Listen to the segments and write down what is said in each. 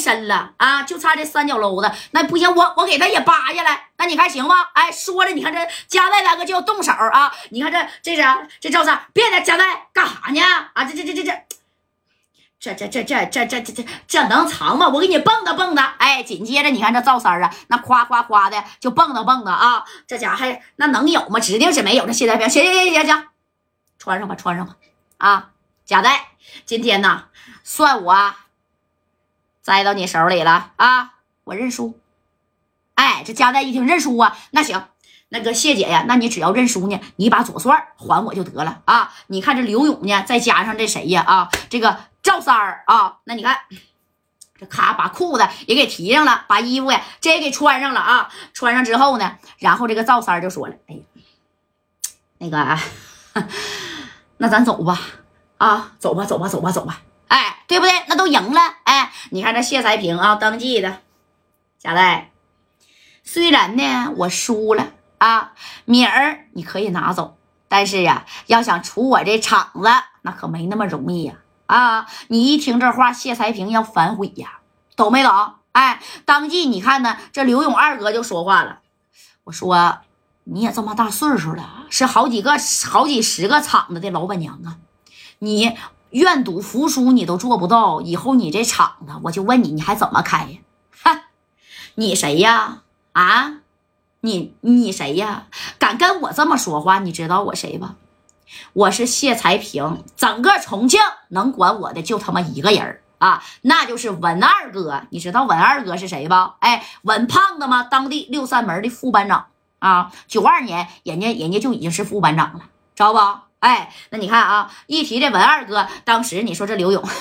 深了啊，就差这三角篓子，那不行，我我给他也扒下来，那你看行吗？哎，说了，你看这加代大哥就要动手啊，你看这这是这赵三，别的加代干啥呢？啊，这这这这这。这这这这这这这这这能藏吗？我给你蹦跶蹦跶，哎，紧接着你看这赵三啊，那夸夸夸的就蹦跶蹦跶啊，这家伙那能有吗？指定是没有。这谢太平，行行行行行，穿上吧，穿上吧，啊，贾代，今天呢，算我栽到你手里了啊，我认输。哎，这贾代一听认输啊，那行，那个谢姐呀，那你只要认输呢，你把左帅还我就得了啊。你看这刘勇呢，再加上这谁呀啊，这个。赵三儿啊，那你看，这咔把裤子也给提上了，把衣服呀这也给穿上了啊。穿上之后呢，然后这个赵三儿就说了：“哎呀，那个，那咱走吧，啊，走吧，走吧，走吧，走吧，哎，对不对？那都赢了，哎，你看这谢才平啊，登记的，贾代，虽然呢我输了啊，米儿你可以拿走，但是呀，要想出我这场子，那可没那么容易呀。”啊！你一听这话，谢才平要反悔呀，懂没懂？哎，当即你看呢，这刘勇二哥就说话了，我说你也这么大岁数了，是好几个、好几十个厂子的老板娘啊，你愿赌服输你都做不到，以后你这厂子，我就问你，你还怎么开呀？哈，你谁呀？啊，你你谁呀？敢跟我这么说话？你知道我谁吧？我是谢才平，整个重庆能管我的就他妈一个人啊，那就是文二哥。你知道文二哥是谁吧？哎，文胖子吗？当地六扇门的副班长啊，九二年人家人家就已经是副班长了，知道不？哎，那你看啊，一提这文二哥，当时你说这刘勇。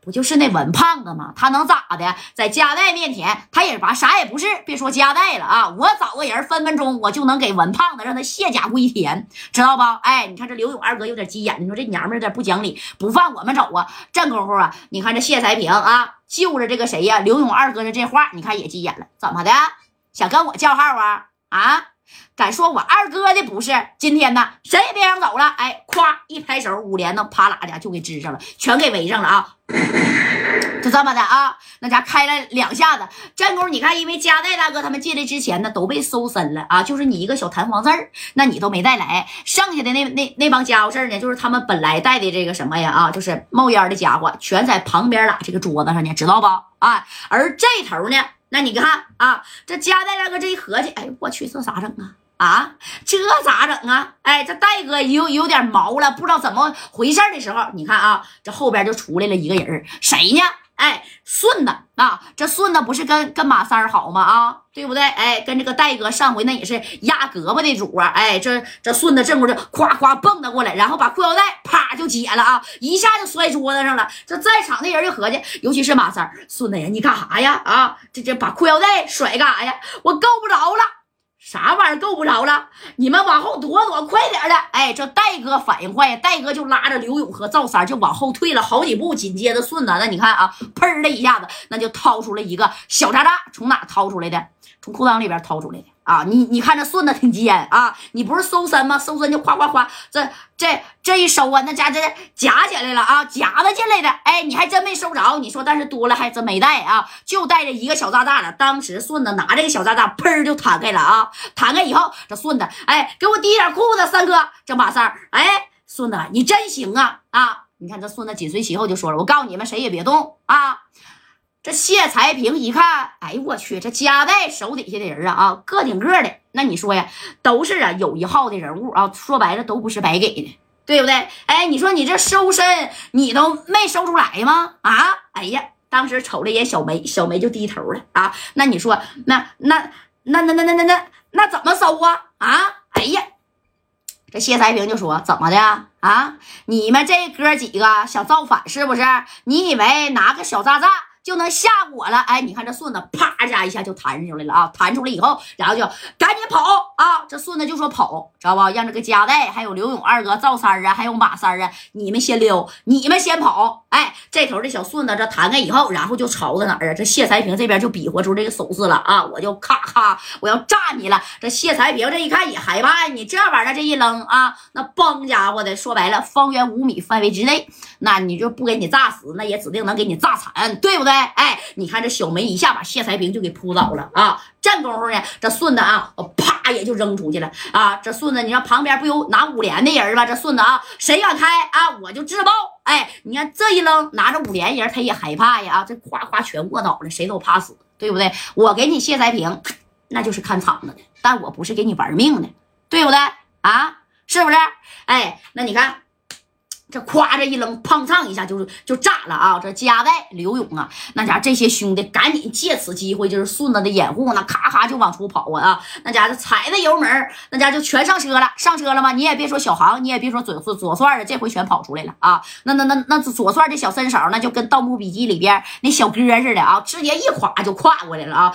不就是那文胖子吗？他能咋的？在加代面前，他也把啥也不是。别说加代了啊，我找个人分分钟我就能给文胖子让他卸甲归田，知道吧？哎，你看这刘勇二哥有点急眼，你说这娘们有点不讲理，不放我们走啊？这功夫啊，你看这谢才平啊，就着这个谁呀？刘勇二哥的这话，你看也急眼了，怎么的？想跟我叫号啊？啊？敢说我二哥的不是？今天呢，谁也别想走了！哎，咵一拍手，五连呢，啪啦的就给支上了，全给围上了啊！就这么的啊，那家开了两下子。战功你看，因为加代大哥他们进来之前呢，都被搜身了啊，就是你一个小弹簧字儿，那你都没带来。剩下的那那那帮家伙事儿呢，就是他们本来带的这个什么呀啊，就是冒烟的家伙，全在旁边啦这个桌子上呢，知道不？啊，而这头呢，那你看啊，这加代大哥这一合计，哎，我去，这咋整啊？啊，这咋整啊？哎，这戴哥有有点毛了，不知道怎么回事的时候，你看啊，这后边就出来了一个人谁呢？哎，顺子啊，这顺子不是跟跟马三好吗？啊，对不对？哎，跟这个戴哥上回那也是压胳膊的主啊。哎，这这顺子正过就夸夸蹦跶过来，然后把裤腰带啪就解了啊，一下就摔桌子上了。这在场的人就合计，尤其是马三顺子呀，你干啥呀？啊，这这把裤腰带甩干啥呀？我够不着了。啥玩意儿够不着了？你们往后躲躲，快点的！哎，这戴哥反应快，戴哥就拉着刘勇和赵三就往后退了好几步。紧接着顺子，那你看啊，砰的一下子，那就掏出了一个小渣渣，从哪掏出来的？从裤裆里边掏出来的。啊，你你看这顺子挺尖啊！你不是搜身吗？搜身就夸夸夸，这这这一收啊，那家这夹起来了啊，夹子进来的。哎，你还真没收着。你说，但是多了还真没带啊，就带着一个小炸弹了。当时顺子拿这个小炸弹，砰就弹开了啊！弹开以后，这顺子，哎，给我提点裤子，三哥，这马三哎，顺子你真行啊啊！你看这顺子紧随其后就说了，我告诉你们，谁也别动啊。这谢才平一看，哎呦我去，这加代手底下的人啊啊，个顶个的，那你说呀，都是啊有一号的人物啊，说白了都不是白给的，对不对？哎，你说你这收身，你都没收出来吗？啊，哎呀，当时瞅了一眼小梅，小梅就低头了啊。那你说，那那那那那那那那那怎么收啊？啊，哎呀，这谢才平就说怎么的啊？你们这哥几个想造反是不是？你以为拿个小炸弹？就能吓唬我了，哎，你看这顺子啪嚓一下就弹出来了啊！弹出来以后，然后就赶紧跑啊！这顺子就说跑，知道吧？让这个加代还有刘勇二哥、赵三啊，还有马三啊，你们先溜，你们先跑。哎，这头的小顺子这弹开以后，然后就朝着哪儿啊？这谢才平这边就比划出这个手势了啊！我就咔咔，我要炸你了！这谢才平这一看也害怕，你这玩意儿这一扔啊，那崩家伙的，说白了，方圆五米范围之内，那你就不给你炸死，那也指定能给你炸残，对不对？哎，你看这小梅一下把谢才平就给扑倒了啊！这功夫呢，这顺子啊，啪也就扔出去了啊！这顺子，你看旁边不有拿五连的人吗？这顺子啊，谁敢开啊，我就自爆！哎，你看这一扔，拿着五连人他也害怕呀啊！这夸夸全卧倒了，谁都怕死，对不对？我给你卸载屏，那就是看场子的，但我不是给你玩命的，对不对啊？是不是？哎，那你看。这夸这一扔，砰嚓一下就是就炸了啊！这家外刘勇啊，那家这些兄弟赶紧借此机会，就是顺子的掩护，那咔咔就往出跑啊！那家伙踩着油门，那家就全上车了，上车了吗？你也别说小航，你也别说左左左帅了，这回全跑出来了啊！那那那那左帅这小身手，那就跟《盗墓笔记》里边那小哥似的啊，直接一垮就跨过来了啊！